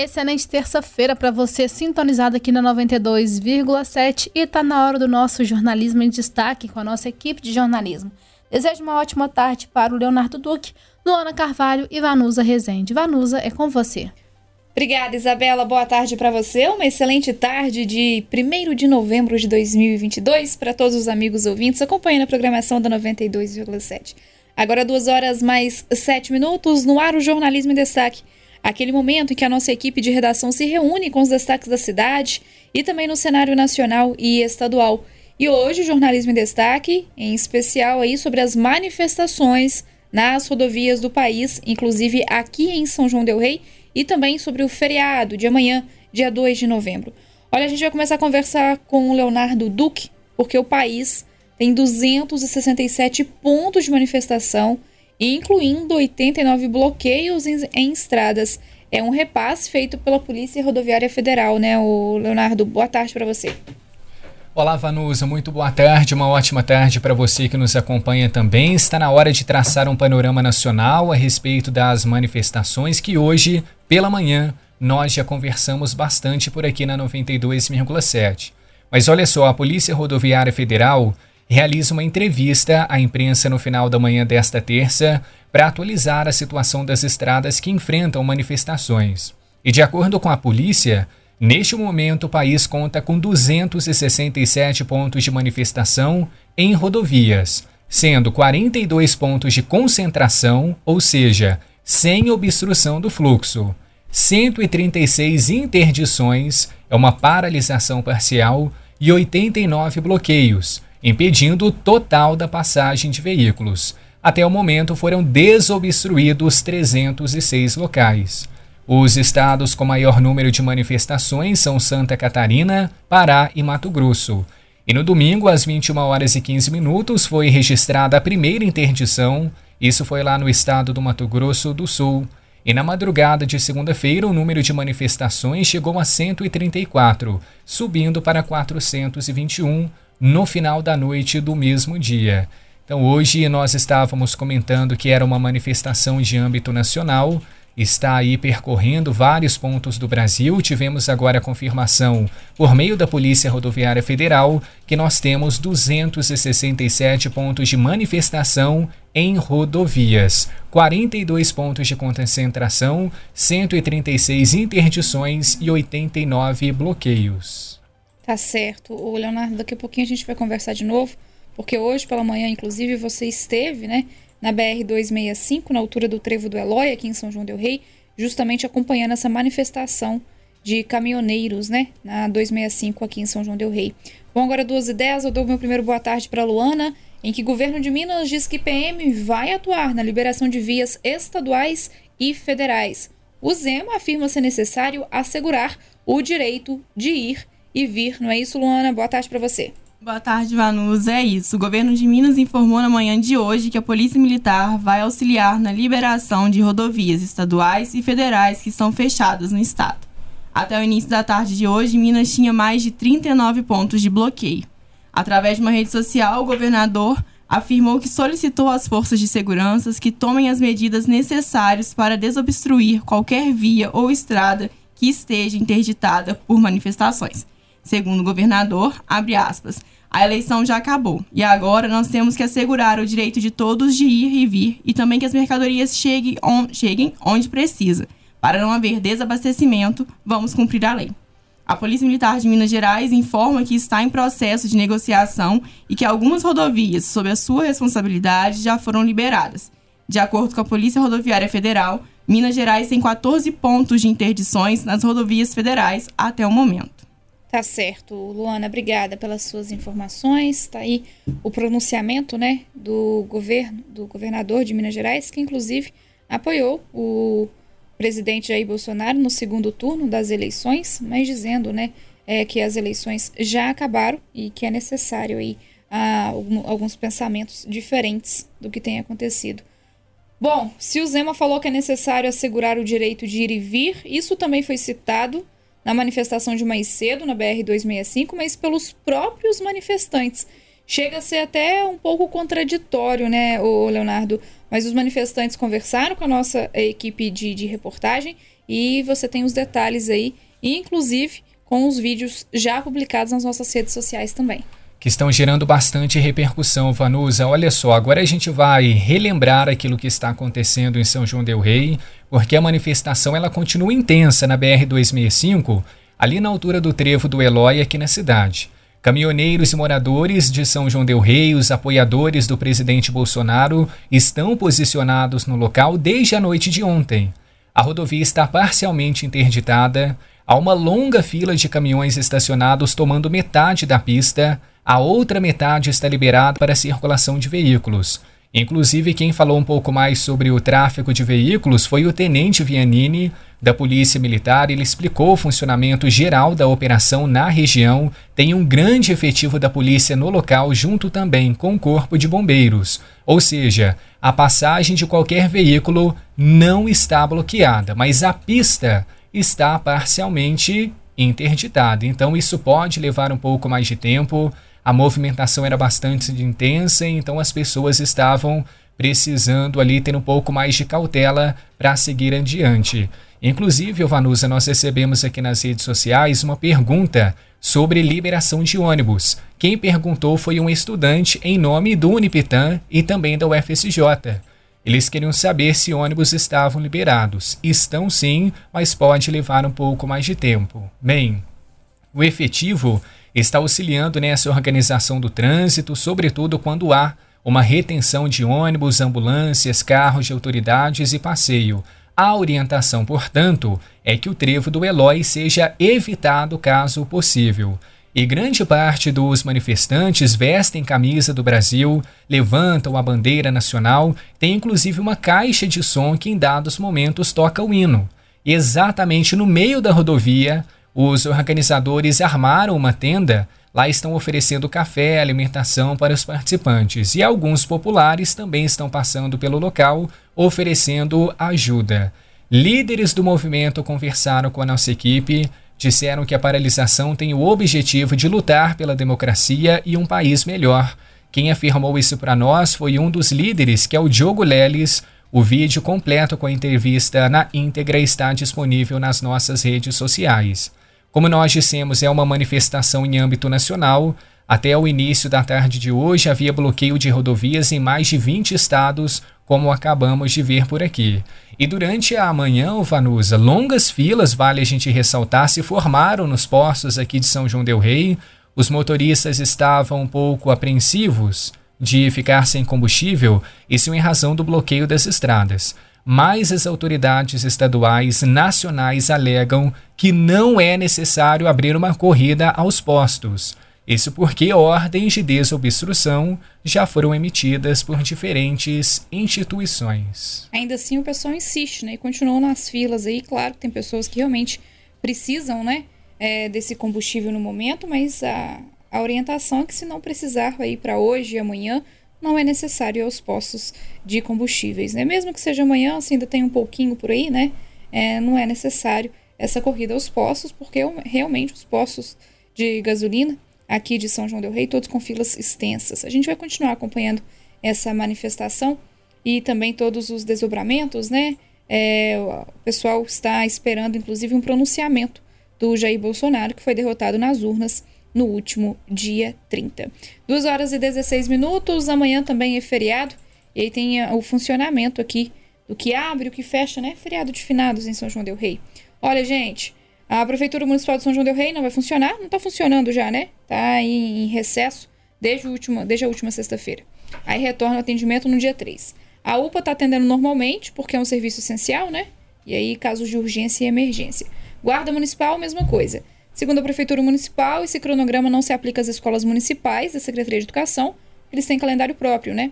Excelente terça-feira para você sintonizado aqui na 92,7 e tá na hora do nosso jornalismo em destaque com a nossa equipe de jornalismo. Desejo uma ótima tarde para o Leonardo Duque, Luana Carvalho e Vanusa Rezende. Vanusa, é com você. Obrigada, Isabela. Boa tarde para você. Uma excelente tarde de 1 de novembro de 2022 para todos os amigos ouvintes acompanhando a programação da 92,7. Agora, duas horas mais sete minutos, no ar o Jornalismo em Destaque aquele momento em que a nossa equipe de redação se reúne com os destaques da cidade e também no cenário nacional e estadual. E hoje Jornalismo em Destaque, em especial aí sobre as manifestações nas rodovias do país, inclusive aqui em São João del Rei, e também sobre o feriado de amanhã, dia 2 de novembro. Olha, a gente vai começar a conversar com o Leonardo Duque, porque o país tem 267 pontos de manifestação incluindo 89 bloqueios em, em estradas. É um repasse feito pela Polícia Rodoviária Federal, né, o Leonardo? Boa tarde para você. Olá, Vanusa, muito boa tarde, uma ótima tarde para você que nos acompanha também. Está na hora de traçar um panorama nacional a respeito das manifestações que hoje, pela manhã, nós já conversamos bastante por aqui na 92,7. Mas olha só, a Polícia Rodoviária Federal realiza uma entrevista à imprensa no final da manhã desta terça para atualizar a situação das estradas que enfrentam manifestações. E de acordo com a polícia, neste momento o país conta com 267 pontos de manifestação em rodovias, sendo 42 pontos de concentração, ou seja, sem obstrução do fluxo. 136 interdições, é uma paralisação parcial, e 89 bloqueios, impedindo o total da passagem de veículos. Até o momento foram desobstruídos 306 locais. Os estados com maior número de manifestações são Santa Catarina, Pará e Mato Grosso. E no domingo, às 21 horas e 15 minutos, foi registrada a primeira interdição. Isso foi lá no estado do Mato Grosso do Sul. E na madrugada de segunda-feira, o número de manifestações chegou a 134, subindo para 421 no final da noite do mesmo dia. Então, hoje nós estávamos comentando que era uma manifestação de âmbito nacional, está aí percorrendo vários pontos do Brasil. Tivemos agora a confirmação por meio da Polícia Rodoviária Federal que nós temos 267 pontos de manifestação em rodovias, 42 pontos de concentração, 136 interdições e 89 bloqueios. Tá certo. O Leonardo, daqui a pouquinho a gente vai conversar de novo, porque hoje pela manhã, inclusive, você esteve, né, na BR 265, na altura do Trevo do Eloy, aqui em São João del Rei, justamente acompanhando essa manifestação de caminhoneiros, né, na 265 aqui em São João del Rei. Bom, agora duas ideias, eu dou meu primeiro boa tarde para Luana, em que o governo de Minas diz que PM vai atuar na liberação de vias estaduais e federais. O Zema afirma ser necessário assegurar o direito de ir e vir. Não é isso, Luana? Boa tarde para você. Boa tarde, Vanusa. É isso. O governo de Minas informou na manhã de hoje que a Polícia Militar vai auxiliar na liberação de rodovias estaduais e federais que estão fechadas no estado. Até o início da tarde de hoje, Minas tinha mais de 39 pontos de bloqueio. Através de uma rede social, o governador afirmou que solicitou às forças de segurança que tomem as medidas necessárias para desobstruir qualquer via ou estrada que esteja interditada por manifestações. Segundo o governador, abre aspas, a eleição já acabou e agora nós temos que assegurar o direito de todos de ir e vir e também que as mercadorias cheguem, on, cheguem onde precisa. Para não haver desabastecimento, vamos cumprir a lei. A Polícia Militar de Minas Gerais informa que está em processo de negociação e que algumas rodovias, sob a sua responsabilidade, já foram liberadas. De acordo com a Polícia Rodoviária Federal, Minas Gerais tem 14 pontos de interdições nas rodovias federais até o momento. Tá certo, Luana, obrigada pelas suas informações. Tá aí o pronunciamento, né, do governo, do governador de Minas Gerais, que inclusive apoiou o presidente Jair Bolsonaro no segundo turno das eleições, mas dizendo, né, é, que as eleições já acabaram e que é necessário aí ah, alguns pensamentos diferentes do que tem acontecido. Bom, se o Zema falou que é necessário assegurar o direito de ir e vir, isso também foi citado na manifestação de mais cedo, na BR-265, mas pelos próprios manifestantes. Chega a ser até um pouco contraditório, né, o Leonardo? mas os manifestantes conversaram com a nossa equipe de, de reportagem e você tem os detalhes aí, inclusive com os vídeos já publicados nas nossas redes sociais também que estão gerando bastante repercussão, Vanusa. Olha só, agora a gente vai relembrar aquilo que está acontecendo em São João del Rei, porque a manifestação ela continua intensa na BR 265, ali na altura do trevo do Eloy aqui na cidade. Caminhoneiros e moradores de São João del Rei, os apoiadores do presidente Bolsonaro, estão posicionados no local desde a noite de ontem. A rodovia está parcialmente interditada, há uma longa fila de caminhões estacionados tomando metade da pista, a outra metade está liberada para circulação de veículos. Inclusive, quem falou um pouco mais sobre o tráfego de veículos foi o tenente Vianini, da Polícia Militar. Ele explicou o funcionamento geral da operação na região. Tem um grande efetivo da polícia no local, junto também com o Corpo de Bombeiros. Ou seja, a passagem de qualquer veículo não está bloqueada, mas a pista está parcialmente interditada. Então, isso pode levar um pouco mais de tempo a movimentação era bastante intensa, então as pessoas estavam precisando ali ter um pouco mais de cautela para seguir adiante. Inclusive, Vanusa, nós recebemos aqui nas redes sociais uma pergunta sobre liberação de ônibus. Quem perguntou foi um estudante em nome do Unipitan e também da UFSJ. Eles queriam saber se ônibus estavam liberados. Estão sim, mas pode levar um pouco mais de tempo. Bem, o efetivo está auxiliando nessa organização do trânsito, sobretudo quando há uma retenção de ônibus, ambulâncias, carros de autoridades e passeio. A orientação, portanto, é que o trevo do Eloy seja evitado caso possível. E grande parte dos manifestantes vestem camisa do Brasil, levantam a bandeira nacional, tem inclusive uma caixa de som que em dados momentos toca o hino. Exatamente no meio da rodovia, os organizadores armaram uma tenda. Lá estão oferecendo café, alimentação para os participantes e alguns populares também estão passando pelo local oferecendo ajuda. Líderes do movimento conversaram com a nossa equipe, disseram que a paralisação tem o objetivo de lutar pela democracia e um país melhor. Quem afirmou isso para nós foi um dos líderes, que é o Diogo Leles. O vídeo completo com a entrevista na íntegra está disponível nas nossas redes sociais. Como nós dissemos, é uma manifestação em âmbito nacional. Até o início da tarde de hoje havia bloqueio de rodovias em mais de 20 estados, como acabamos de ver por aqui. E durante a manhã, Vanusa, longas filas, vale a gente ressaltar, se formaram nos postos aqui de São João del Rei. Os motoristas estavam um pouco apreensivos de ficar sem combustível, isso em razão do bloqueio das estradas mas as autoridades estaduais nacionais alegam que não é necessário abrir uma corrida aos postos. Isso porque ordens de desobstrução já foram emitidas por diferentes instituições. Ainda assim, o pessoal insiste, né? E continuam nas filas aí. Claro que tem pessoas que realmente precisam, né? É, desse combustível no momento, mas a, a orientação é que se não precisar aí para hoje e amanhã, não é necessário aos postos de combustíveis, né? Mesmo que seja amanhã, se ainda tem um pouquinho por aí, né? É, não é necessário essa corrida aos postos, porque realmente os postos de gasolina aqui de São João del Rei, todos com filas extensas. A gente vai continuar acompanhando essa manifestação e também todos os desdobramentos, né? É, o pessoal está esperando, inclusive, um pronunciamento do Jair Bolsonaro, que foi derrotado nas urnas no último dia 30. 2 horas e 16 minutos, amanhã também é feriado, e aí tem o funcionamento aqui do que abre, o que fecha, né? Feriado de finados em São João del Rei. Olha, gente, a Prefeitura Municipal de São João del Rei não vai funcionar, não está funcionando já, né? Tá em, em recesso desde, o último, desde a última sexta-feira. Aí retorna o atendimento no dia 3. A UPA está atendendo normalmente, porque é um serviço essencial, né? E aí, casos de urgência e emergência. Guarda Municipal, mesma coisa. Segundo a Prefeitura Municipal, esse cronograma não se aplica às escolas municipais da Secretaria de Educação, eles têm calendário próprio, né?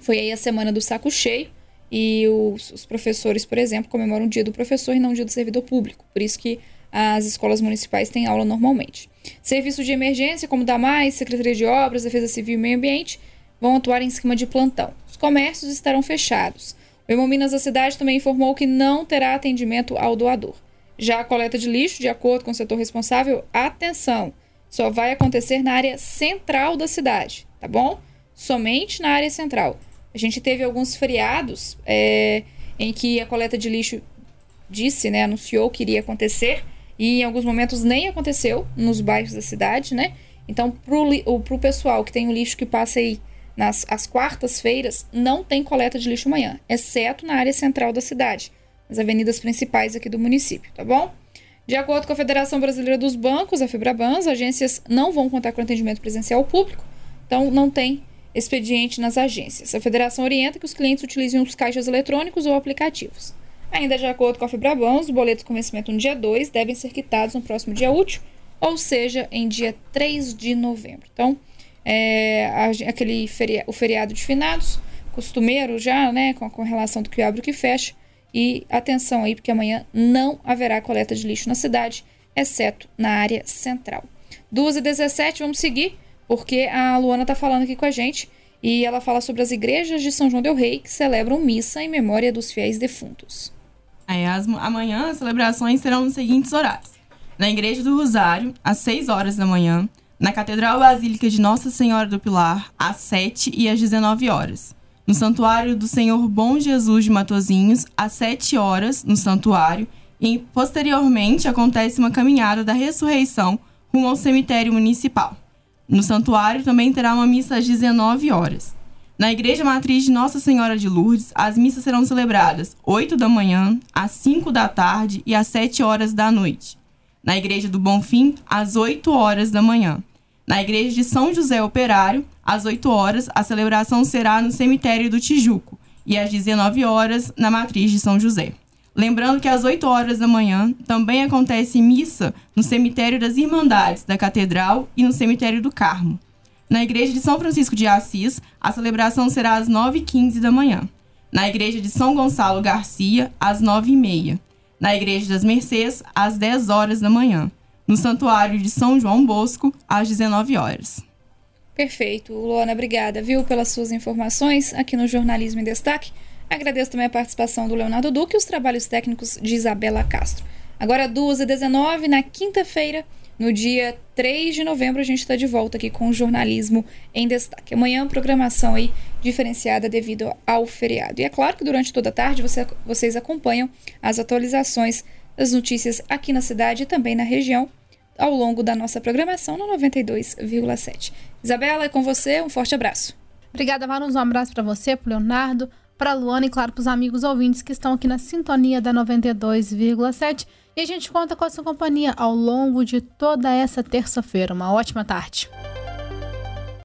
Foi aí a semana do saco cheio e os, os professores, por exemplo, comemoram o dia do professor e não o dia do servidor público. Por isso que as escolas municipais têm aula normalmente. Serviços de emergência, como DAMAIS, Secretaria de Obras, Defesa Civil e Meio Ambiente, vão atuar em esquema de plantão. Os comércios estarão fechados. O Hemominas da cidade também informou que não terá atendimento ao doador. Já a coleta de lixo, de acordo com o setor responsável, atenção, só vai acontecer na área central da cidade, tá bom? Somente na área central. A gente teve alguns feriados é, em que a coleta de lixo disse, né, anunciou que iria acontecer e em alguns momentos nem aconteceu nos bairros da cidade, né? Então, para o pessoal que tem o lixo que passa aí nas as quartas-feiras, não tem coleta de lixo amanhã, exceto na área central da cidade, nas avenidas principais aqui do município, tá bom? De acordo com a Federação Brasileira dos Bancos, a Fibraban, as agências não vão contar com atendimento presencial público, então não tem expediente nas agências. A federação orienta que os clientes utilizem os caixas eletrônicos ou aplicativos. Ainda de acordo com a Fibraban, os boletos com vencimento no dia 2 devem ser quitados no próximo dia útil, ou seja, em dia 3 de novembro. Então, é, aquele o feriado de finados, costumeiro já, né, com, relação do que abre e que fecha. E atenção aí, porque amanhã não haverá coleta de lixo na cidade, exceto na área central. 2h17, vamos seguir, porque a Luana está falando aqui com a gente e ela fala sobre as igrejas de São João Del Rei que celebram missa em memória dos fiéis defuntos. É, as, amanhã as celebrações serão nos seguintes horários. Na Igreja do Rosário, às 6 horas da manhã. Na Catedral Basílica de Nossa Senhora do Pilar, às 7 e às 19 horas. No Santuário do Senhor Bom Jesus de Matozinhos, às 7 horas, no santuário. E posteriormente acontece uma caminhada da ressurreição rumo ao cemitério municipal. No santuário também terá uma missa às 19 horas. Na Igreja Matriz de Nossa Senhora de Lourdes, as missas serão celebradas 8 da manhã, às 5 da tarde e às 7 horas da noite. Na Igreja do Bonfim, às 8 horas da manhã. Na Igreja de São José Operário, às 8 horas, a celebração será no Cemitério do Tijuco e às 19 horas na Matriz de São José. Lembrando que às 8 horas da manhã também acontece missa no cemitério das Irmandades da Catedral e no cemitério do Carmo. Na igreja de São Francisco de Assis, a celebração será às 9h15 da manhã. Na igreja de São Gonçalo Garcia, às 9h30. Na igreja das Mercês, às 10 horas da manhã. No santuário de São João Bosco, às 19 horas. Perfeito. Luana, obrigada, viu, pelas suas informações aqui no Jornalismo em Destaque. Agradeço também a participação do Leonardo Duque e os trabalhos técnicos de Isabela Castro. Agora, 2h19, na quinta-feira, no dia 3 de novembro, a gente está de volta aqui com o jornalismo em destaque. Amanhã, programação aí diferenciada devido ao feriado. E é claro que durante toda a tarde você, vocês acompanham as atualizações das notícias aqui na cidade e também na região ao longo da nossa programação no 92,7. Isabela, é com você, um forte abraço. Obrigada, Vanus. Um abraço para você, para Leonardo, para a Luana e, claro, para os amigos ouvintes que estão aqui na sintonia da 92,7. E a gente conta com a sua companhia ao longo de toda essa terça-feira. Uma ótima tarde.